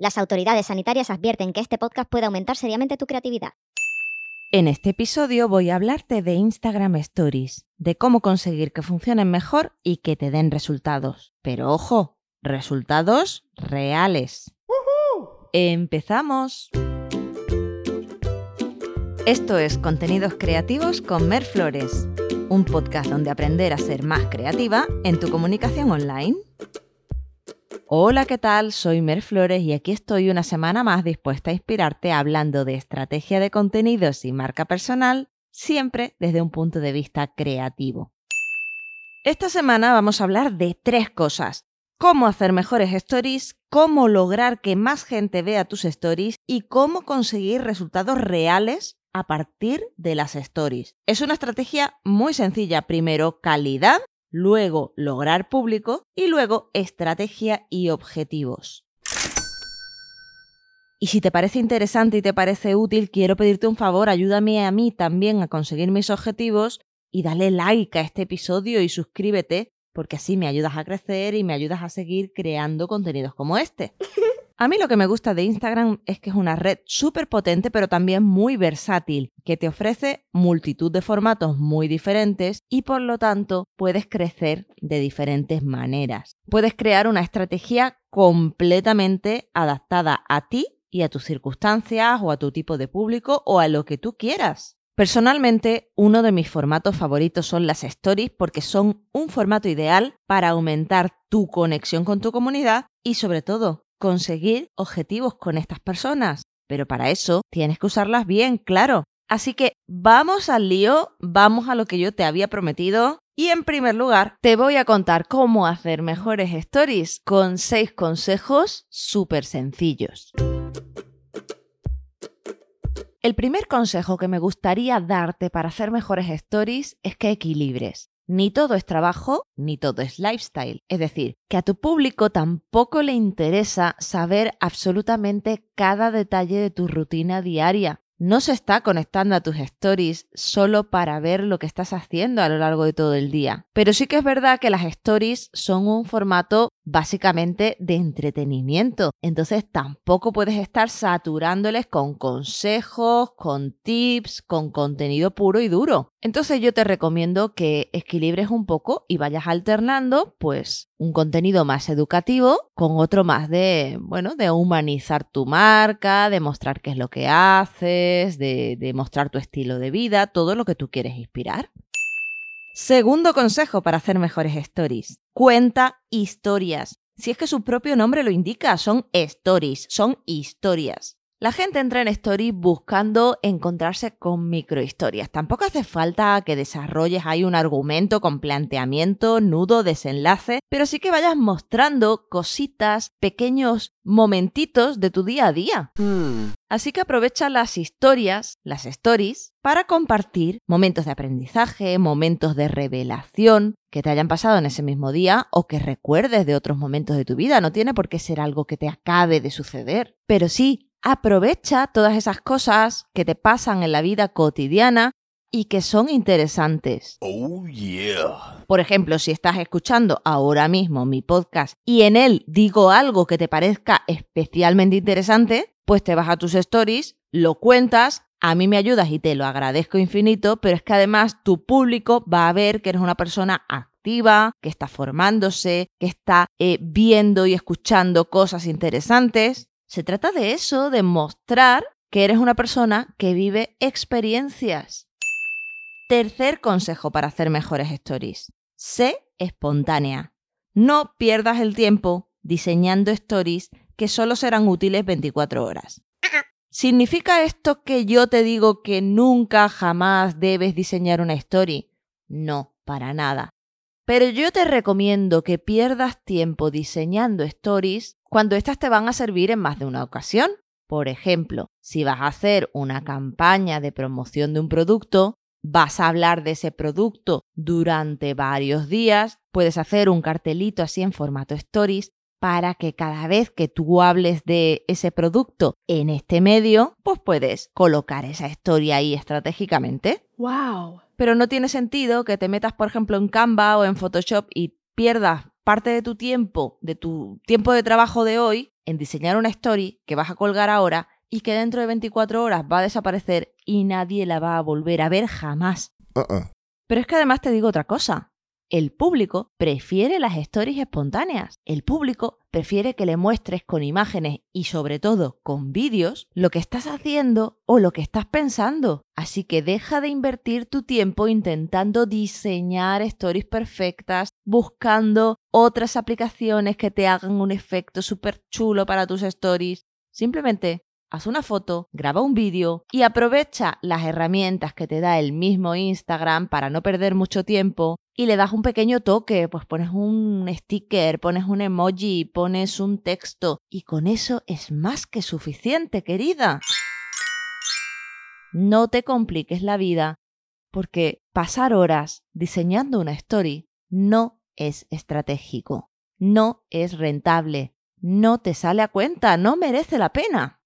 Las autoridades sanitarias advierten que este podcast puede aumentar seriamente tu creatividad. En este episodio voy a hablarte de Instagram Stories, de cómo conseguir que funcionen mejor y que te den resultados. Pero ojo, resultados reales. ¡Empezamos! Esto es Contenidos Creativos con Mer Flores, un podcast donde aprender a ser más creativa en tu comunicación online. Hola, ¿qué tal? Soy Mer Flores y aquí estoy una semana más dispuesta a inspirarte hablando de estrategia de contenidos y marca personal, siempre desde un punto de vista creativo. Esta semana vamos a hablar de tres cosas. Cómo hacer mejores stories, cómo lograr que más gente vea tus stories y cómo conseguir resultados reales a partir de las stories. Es una estrategia muy sencilla. Primero, calidad luego lograr público y luego estrategia y objetivos. Y si te parece interesante y te parece útil, quiero pedirte un favor, ayúdame a mí también a conseguir mis objetivos y dale like a este episodio y suscríbete, porque así me ayudas a crecer y me ayudas a seguir creando contenidos como este. A mí lo que me gusta de Instagram es que es una red súper potente, pero también muy versátil, que te ofrece multitud de formatos muy diferentes y por lo tanto puedes crecer de diferentes maneras. Puedes crear una estrategia completamente adaptada a ti y a tus circunstancias o a tu tipo de público o a lo que tú quieras. Personalmente, uno de mis formatos favoritos son las stories porque son un formato ideal para aumentar tu conexión con tu comunidad y sobre todo conseguir objetivos con estas personas. Pero para eso tienes que usarlas bien, claro. Así que vamos al lío, vamos a lo que yo te había prometido. Y en primer lugar, te voy a contar cómo hacer mejores stories con seis consejos súper sencillos. El primer consejo que me gustaría darte para hacer mejores stories es que equilibres. Ni todo es trabajo, ni todo es lifestyle. Es decir, que a tu público tampoco le interesa saber absolutamente cada detalle de tu rutina diaria no se está conectando a tus stories solo para ver lo que estás haciendo a lo largo de todo el día. Pero sí que es verdad que las stories son un formato básicamente de entretenimiento. Entonces tampoco puedes estar saturándoles con consejos, con tips, con contenido puro y duro. Entonces yo te recomiendo que equilibres un poco y vayas alternando pues un contenido más educativo con otro más de, bueno, de humanizar tu marca, de mostrar qué es lo que haces, de, de mostrar tu estilo de vida, todo lo que tú quieres inspirar. Segundo consejo para hacer mejores stories. Cuenta historias. Si es que su propio nombre lo indica, son stories, son historias. La gente entra en Story buscando encontrarse con microhistorias. Tampoco hace falta que desarrolles ahí un argumento con planteamiento, nudo, desenlace, pero sí que vayas mostrando cositas, pequeños momentitos de tu día a día. Hmm. Así que aprovecha las historias, las stories, para compartir momentos de aprendizaje, momentos de revelación que te hayan pasado en ese mismo día o que recuerdes de otros momentos de tu vida. No tiene por qué ser algo que te acabe de suceder, pero sí Aprovecha todas esas cosas que te pasan en la vida cotidiana y que son interesantes. Oh, yeah. Por ejemplo, si estás escuchando ahora mismo mi podcast y en él digo algo que te parezca especialmente interesante, pues te vas a tus stories, lo cuentas, a mí me ayudas y te lo agradezco infinito, pero es que además tu público va a ver que eres una persona activa, que está formándose, que está eh, viendo y escuchando cosas interesantes se trata de eso, de mostrar que eres una persona que vive experiencias. Tercer consejo para hacer mejores stories. Sé espontánea. No pierdas el tiempo diseñando stories que solo serán útiles 24 horas. ¿Significa esto que yo te digo que nunca jamás debes diseñar una story? No, para nada. Pero yo te recomiendo que pierdas tiempo diseñando stories cuando éstas te van a servir en más de una ocasión. Por ejemplo, si vas a hacer una campaña de promoción de un producto, vas a hablar de ese producto durante varios días, puedes hacer un cartelito así en formato stories para que cada vez que tú hables de ese producto en este medio, pues puedes colocar esa historia ahí estratégicamente. ¡Wow! pero no tiene sentido que te metas, por ejemplo, en Canva o en Photoshop y pierdas parte de tu tiempo, de tu tiempo de trabajo de hoy, en diseñar una story que vas a colgar ahora y que dentro de 24 horas va a desaparecer y nadie la va a volver a ver jamás. Uh-uh. Pero es que además te digo otra cosa. El público prefiere las stories espontáneas. El público prefiere que le muestres con imágenes y sobre todo con vídeos lo que estás haciendo o lo que estás pensando. Así que deja de invertir tu tiempo intentando diseñar stories perfectas, buscando otras aplicaciones que te hagan un efecto súper chulo para tus stories. Simplemente haz una foto, graba un vídeo y aprovecha las herramientas que te da el mismo Instagram para no perder mucho tiempo y le das un pequeño toque, pues pones un sticker, pones un emoji, pones un texto y con eso es más que suficiente, querida. No te compliques la vida porque pasar horas diseñando una story no es estratégico, no es rentable, no te sale a cuenta, no merece la pena.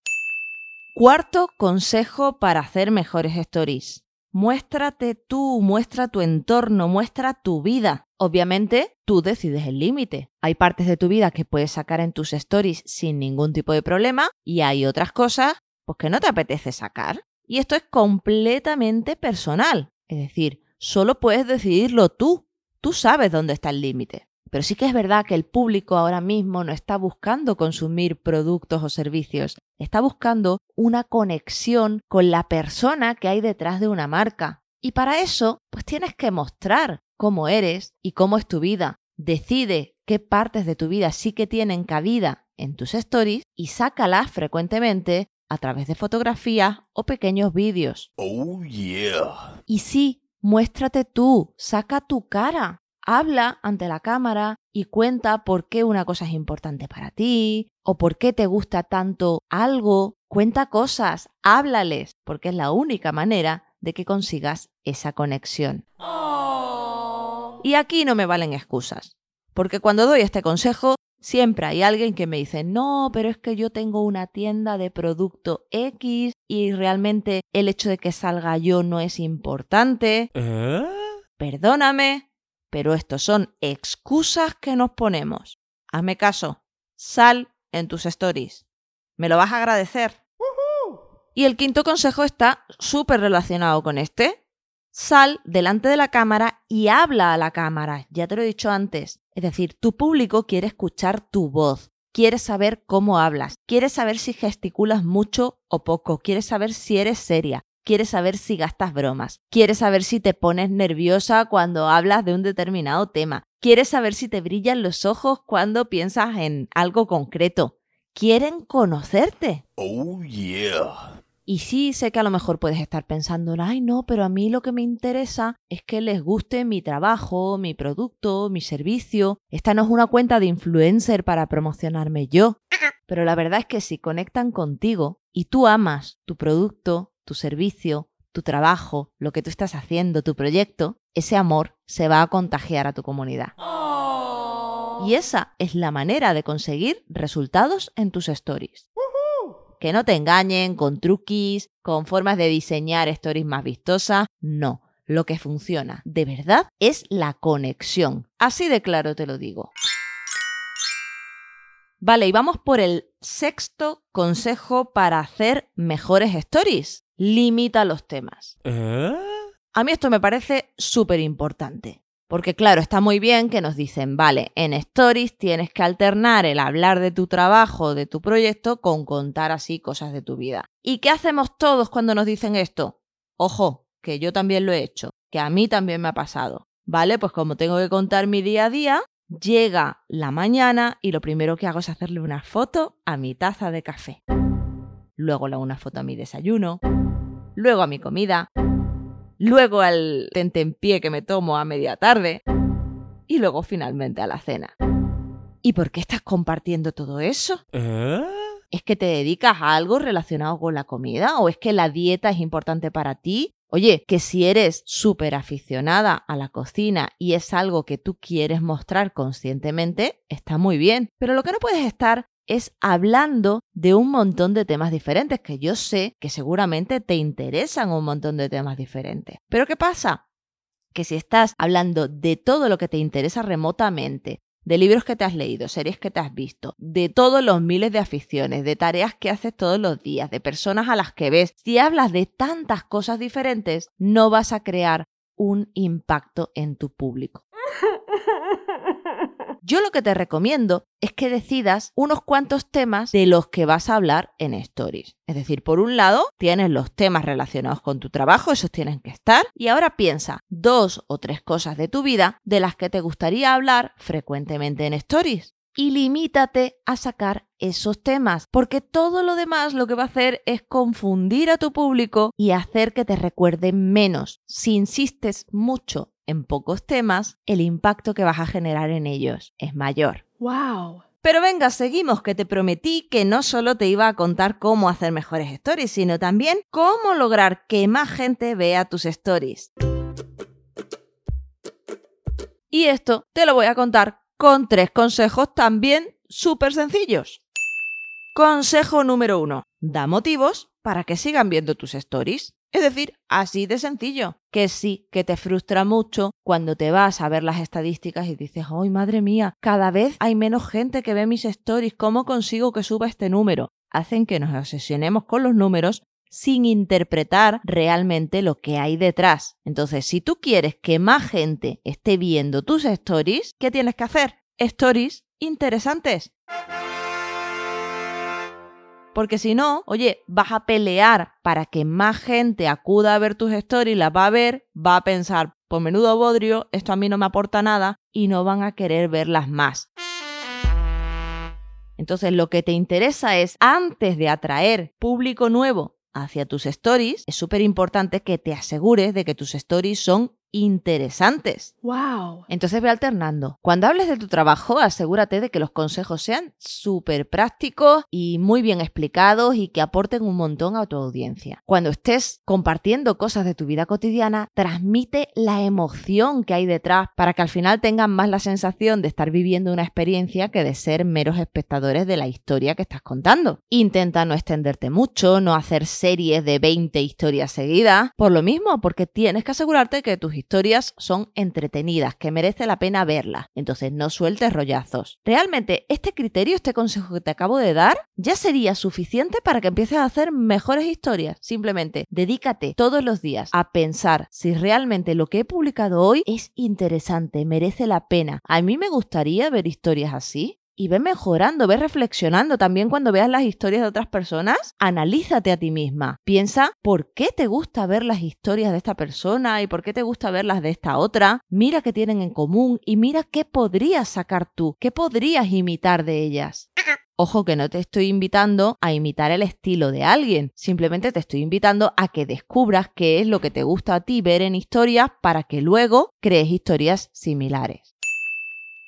Cuarto consejo para hacer mejores stories. Muéstrate tú, muestra tu entorno, muestra tu vida. Obviamente, tú decides el límite. Hay partes de tu vida que puedes sacar en tus stories sin ningún tipo de problema y hay otras cosas pues, que no te apetece sacar. Y esto es completamente personal. Es decir, solo puedes decidirlo tú. Tú sabes dónde está el límite. Pero sí que es verdad que el público ahora mismo no está buscando consumir productos o servicios, está buscando una conexión con la persona que hay detrás de una marca. Y para eso, pues tienes que mostrar cómo eres y cómo es tu vida. Decide qué partes de tu vida sí que tienen cabida en tus stories y sácalas frecuentemente a través de fotografías o pequeños vídeos. Oh, yeah. Y sí, muéstrate tú, saca tu cara habla ante la cámara y cuenta por qué una cosa es importante para ti o por qué te gusta tanto algo. Cuenta cosas, háblales, porque es la única manera de que consigas esa conexión. Y aquí no me valen excusas, porque cuando doy este consejo, siempre hay alguien que me dice, no, pero es que yo tengo una tienda de producto X y realmente el hecho de que salga yo no es importante. Perdóname, pero estos son excusas que nos ponemos. Hazme caso, sal en tus stories. ¿Me lo vas a agradecer? Y el quinto consejo está súper relacionado con este. Sal delante de la cámara y habla a la cámara. Ya te lo he dicho antes. Es decir, tu público quiere escuchar tu voz. Quiere saber cómo hablas. Quiere saber si gesticulas mucho o poco. Quiere saber si eres seria quiere saber si gastas bromas, quiere saber si te pones nerviosa cuando hablas de un determinado tema, quiere saber si te brillan los ojos cuando piensas en algo concreto. Quieren conocerte. Oh, yeah. Y sí, sé que a lo mejor puedes estar pensando, ay no, pero a mí lo que me interesa es que les guste mi trabajo, mi producto, mi servicio. Esta no es una cuenta de influencer para promocionarme yo. Pero la verdad es que si conectan contigo y tú amas tu producto, tu servicio, tu trabajo, lo que tú estás haciendo, tu proyecto, ese amor se va a contagiar a tu comunidad. Y esa es la manera de conseguir resultados en tus stories. Que no te engañen con truquis, con formas de diseñar stories más vistosas, no. Lo que funciona de verdad es la conexión. Así de claro te lo digo. Vale, y vamos por el sexto consejo para hacer mejores stories limita los temas. A mí esto me parece súper importante. Porque claro, está muy bien que nos dicen, vale, en stories tienes que alternar el hablar de tu trabajo, de tu proyecto, con contar así cosas de tu vida. ¿Y qué hacemos todos cuando nos dicen esto? Ojo, que yo también lo he hecho, que a mí también me ha pasado. Vale, pues como tengo que contar mi día a día, llega la mañana y lo primero que hago es hacerle una foto a mi taza de café luego la una foto a mi desayuno, luego a mi comida, luego al tentempié que me tomo a media tarde y luego finalmente a la cena. ¿Y por qué estás compartiendo todo eso? ¿Es que te dedicas a algo relacionado con la comida? ¿O es que la dieta es importante para ti? Oye, que si eres súper aficionada a la cocina y es algo que tú quieres mostrar conscientemente, está muy bien. Pero lo que no puedes estar es hablando de un montón de temas diferentes, que yo sé que seguramente te interesan un montón de temas diferentes. Pero ¿qué pasa? Que si estás hablando de todo lo que te interesa remotamente, de libros que te has leído, series que te has visto, de todos los miles de aficiones, de tareas que haces todos los días, de personas a las que ves, si hablas de tantas cosas diferentes, no vas a crear un impacto en tu público. Yo lo que te recomiendo es que decidas unos cuantos temas de los que vas a hablar en Stories. Es decir, por un lado, tienes los temas relacionados con tu trabajo, esos tienen que estar, y ahora piensa dos o tres cosas de tu vida de las que te gustaría hablar frecuentemente en Stories y limítate a sacar esos temas, porque todo lo demás lo que va a hacer es confundir a tu público y hacer que te recuerden menos. Si insistes mucho en pocos temas, el impacto que vas a generar en ellos es mayor. Wow. Pero venga, seguimos, que te prometí que no solo te iba a contar cómo hacer mejores stories, sino también cómo lograr que más gente vea tus stories. Y esto te lo voy a contar con tres consejos también súper sencillos. Consejo número uno. Da motivos para que sigan viendo tus stories. Es decir, así de sencillo, que sí, que te frustra mucho cuando te vas a ver las estadísticas y dices, ¡ay, madre mía! Cada vez hay menos gente que ve mis stories, ¿cómo consigo que suba este número? Hacen que nos obsesionemos con los números sin interpretar realmente lo que hay detrás. Entonces, si tú quieres que más gente esté viendo tus stories, ¿qué tienes que hacer? Stories interesantes. Porque si no, oye, vas a pelear para que más gente acuda a ver tus stories, las va a ver, va a pensar, por menudo bodrio, esto a mí no me aporta nada y no van a querer verlas más. Entonces lo que te interesa es, antes de atraer público nuevo hacia tus stories, es súper importante que te asegures de que tus stories son interesantes. Wow. Entonces ve alternando. Cuando hables de tu trabajo, asegúrate de que los consejos sean súper prácticos y muy bien explicados y que aporten un montón a tu audiencia. Cuando estés compartiendo cosas de tu vida cotidiana, transmite la emoción que hay detrás para que al final tengan más la sensación de estar viviendo una experiencia que de ser meros espectadores de la historia que estás contando. Intenta no extenderte mucho, no hacer series de 20 historias seguidas, por lo mismo, porque tienes que asegurarte que tus historias son entretenidas, que merece la pena verlas. Entonces no sueltes rollazos. Realmente, este criterio, este consejo que te acabo de dar, ya sería suficiente para que empieces a hacer mejores historias. Simplemente dedícate todos los días a pensar si realmente lo que he publicado hoy es interesante, merece la pena. A mí me gustaría ver historias así y ve mejorando, ve reflexionando también cuando veas las historias de otras personas. Analízate a ti misma. Piensa por qué te gusta ver las historias de esta persona y por qué te gusta ver las de esta otra. Mira qué tienen en común y mira qué podrías sacar tú, qué podrías imitar de ellas. Ojo que no te estoy invitando a imitar el estilo de alguien, simplemente te estoy invitando a que descubras qué es lo que te gusta a ti ver en historias para que luego crees historias similares.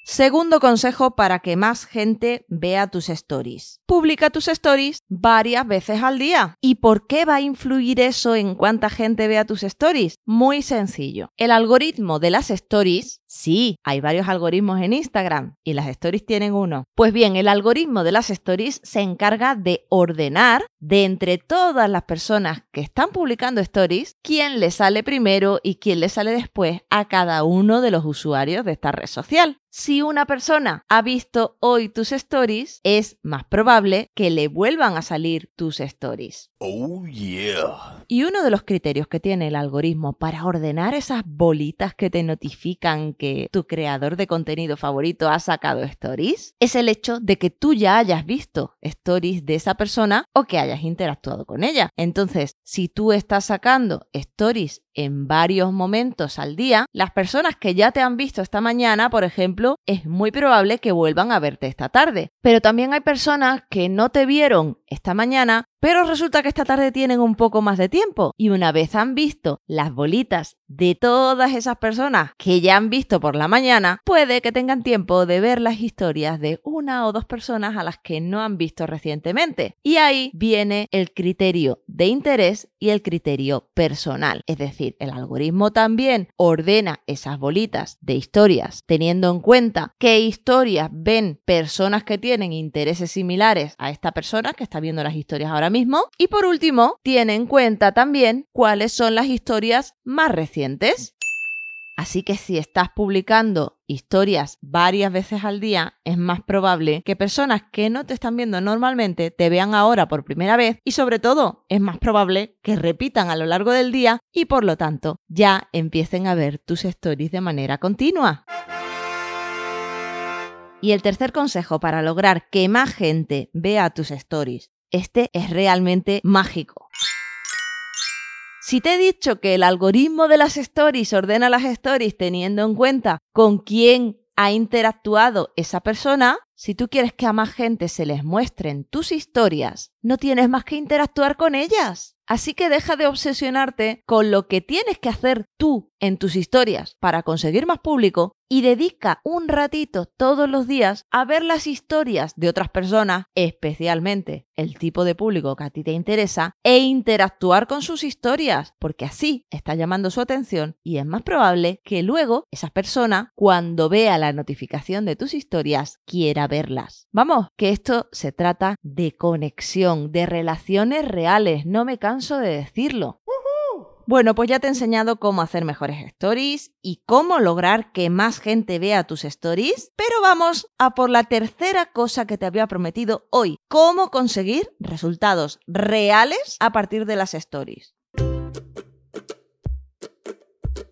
Segundo consejo para que más gente vea tus stories. Publica tus stories varias veces al día. ¿Y por qué va a influir eso en cuánta gente vea tus stories? Muy sencillo. El algoritmo de las stories, sí, hay varios algoritmos en Instagram y las stories tienen uno. Pues bien, el algoritmo de las stories se encarga de ordenar de entre todas las personas que están publicando stories quién le sale primero y quién le sale después a cada uno de los usuarios de esta red social. Si una persona ha visto hoy tus stories, es más probable que le vuelvan a salir tus stories. Oh yeah. Y uno de los criterios que tiene el algoritmo para ordenar esas bolitas que te notifican que tu creador de contenido favorito ha sacado stories es el hecho de que tú ya hayas visto stories de esa persona o que hayas interactuado con ella. Entonces, si tú estás sacando stories en varios momentos al día, las personas que ya te han visto esta mañana, por ejemplo, es muy probable que vuelvan a verte esta tarde. Pero también hay personas que no te vieron esta mañana, pero resulta que esta tarde tienen un poco más de tiempo. Y una vez han visto las bolitas de todas esas personas que ya han visto por la mañana, puede que tengan tiempo de ver las historias de una o dos personas a las que no han visto recientemente. Y ahí viene el criterio de interés y el criterio personal. Es decir, el algoritmo también ordena esas bolitas de historias teniendo en cuenta qué historias ven personas que tienen intereses similares a esta persona que está viendo las historias ahora mismo. Y por último, tiene en cuenta también cuáles son las historias más recientes. Así que si estás publicando historias varias veces al día, es más probable que personas que no te están viendo normalmente te vean ahora por primera vez y sobre todo es más probable que repitan a lo largo del día y por lo tanto ya empiecen a ver tus stories de manera continua. Y el tercer consejo para lograr que más gente vea tus stories, este es realmente mágico. Si te he dicho que el algoritmo de las stories ordena las stories teniendo en cuenta con quién ha interactuado esa persona, si tú quieres que a más gente se les muestren tus historias, no tienes más que interactuar con ellas. Así que deja de obsesionarte con lo que tienes que hacer tú en tus historias para conseguir más público y dedica un ratito todos los días a ver las historias de otras personas, especialmente el tipo de público que a ti te interesa, e interactuar con sus historias, porque así está llamando su atención y es más probable que luego esa persona, cuando vea la notificación de tus historias, quiera verlas. Vamos, que esto se trata de conexión, de relaciones reales, no me canso de decirlo. Bueno, pues ya te he enseñado cómo hacer mejores stories y cómo lograr que más gente vea tus stories, pero vamos a por la tercera cosa que te había prometido hoy, cómo conseguir resultados reales a partir de las stories.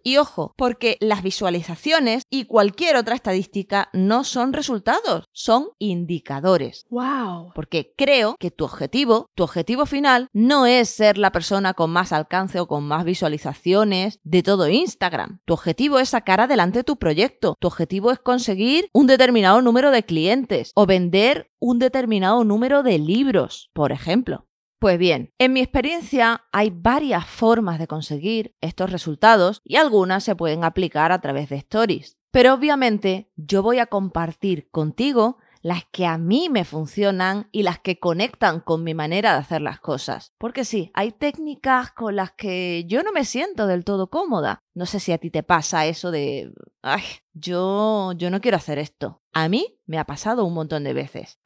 Y ojo, porque las visualizaciones y cualquier otra estadística no son resultados, son indicadores. Wow. Porque creo que tu objetivo, tu objetivo final, no es ser la persona con más alcance o con más visualizaciones de todo Instagram. Tu objetivo es sacar adelante tu proyecto. Tu objetivo es conseguir un determinado número de clientes o vender un determinado número de libros, por ejemplo. Pues bien, en mi experiencia hay varias formas de conseguir estos resultados y algunas se pueden aplicar a través de stories. Pero obviamente yo voy a compartir contigo las que a mí me funcionan y las que conectan con mi manera de hacer las cosas. Porque sí, hay técnicas con las que yo no me siento del todo cómoda. No sé si a ti te pasa eso de, ay, yo yo no quiero hacer esto. A mí me ha pasado un montón de veces.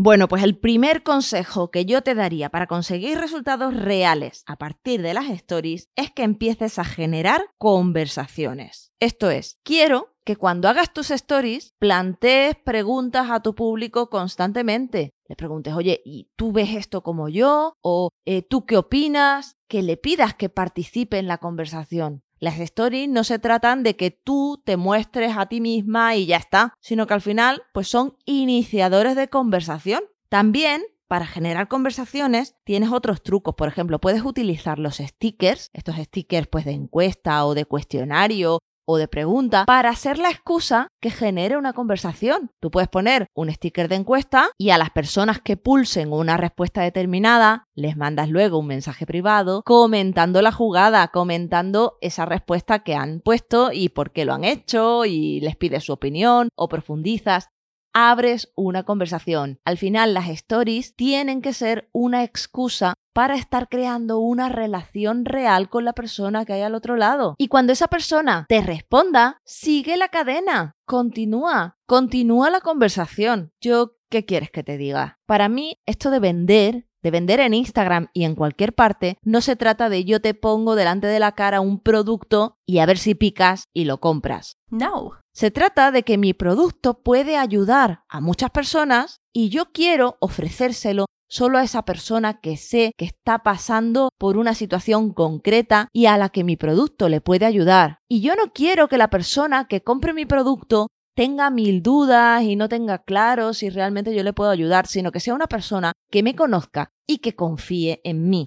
Bueno, pues el primer consejo que yo te daría para conseguir resultados reales a partir de las stories es que empieces a generar conversaciones. Esto es, quiero que cuando hagas tus stories plantees preguntas a tu público constantemente. Le preguntes, oye, ¿y tú ves esto como yo? ¿O eh, tú qué opinas? Que le pidas que participe en la conversación. Las stories no se tratan de que tú te muestres a ti misma y ya está, sino que al final pues son iniciadores de conversación. También para generar conversaciones tienes otros trucos. Por ejemplo, puedes utilizar los stickers, estos stickers pues de encuesta o de cuestionario o de pregunta para ser la excusa que genere una conversación. Tú puedes poner un sticker de encuesta y a las personas que pulsen una respuesta determinada les mandas luego un mensaje privado comentando la jugada, comentando esa respuesta que han puesto y por qué lo han hecho y les pides su opinión o profundizas abres una conversación. Al final las stories tienen que ser una excusa para estar creando una relación real con la persona que hay al otro lado. Y cuando esa persona te responda, sigue la cadena, continúa, continúa la conversación. Yo, ¿qué quieres que te diga? Para mí, esto de vender de vender en Instagram y en cualquier parte, no se trata de yo te pongo delante de la cara un producto y a ver si picas y lo compras. No. Se trata de que mi producto puede ayudar a muchas personas y yo quiero ofrecérselo solo a esa persona que sé que está pasando por una situación concreta y a la que mi producto le puede ayudar. Y yo no quiero que la persona que compre mi producto tenga mil dudas y no tenga claro si realmente yo le puedo ayudar, sino que sea una persona que me conozca y que confíe en mí.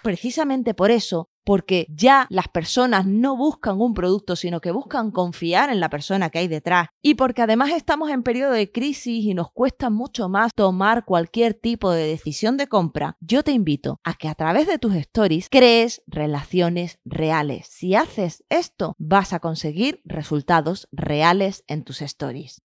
Precisamente por eso porque ya las personas no buscan un producto, sino que buscan confiar en la persona que hay detrás. Y porque además estamos en periodo de crisis y nos cuesta mucho más tomar cualquier tipo de decisión de compra, yo te invito a que a través de tus stories crees relaciones reales. Si haces esto, vas a conseguir resultados reales en tus stories.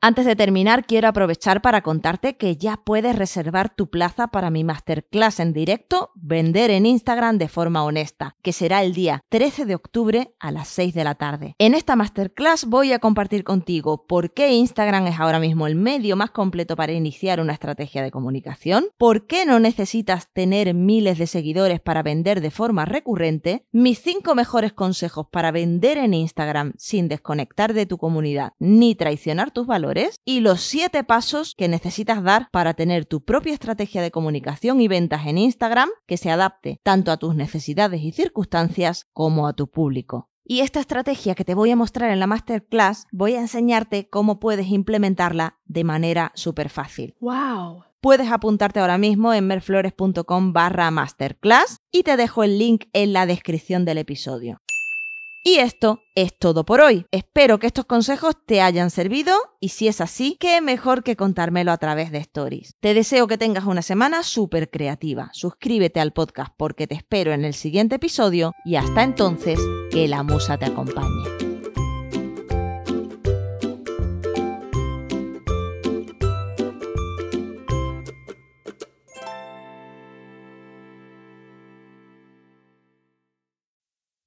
Antes de terminar, quiero aprovechar para contarte que ya puedes reservar tu plaza para mi masterclass en directo Vender en Instagram de forma honesta, que será el día 13 de octubre a las 6 de la tarde. En esta masterclass voy a compartir contigo por qué Instagram es ahora mismo el medio más completo para iniciar una estrategia de comunicación, por qué no necesitas tener miles de seguidores para vender de forma recurrente, mis 5 mejores consejos para vender en Instagram sin desconectar de tu comunidad ni traicionar tus valores y los 7 pasos que necesitas dar para tener tu propia estrategia de comunicación y ventas en Instagram que se adapte tanto a tus necesidades y circunstancias como a tu público. Y esta estrategia que te voy a mostrar en la masterclass, voy a enseñarte cómo puedes implementarla de manera súper fácil. ¡Wow! Puedes apuntarte ahora mismo en merflores.com barra masterclass y te dejo el link en la descripción del episodio. Y esto es todo por hoy. Espero que estos consejos te hayan servido y si es así, qué mejor que contármelo a través de stories. Te deseo que tengas una semana súper creativa. Suscríbete al podcast porque te espero en el siguiente episodio y hasta entonces, que la musa te acompañe.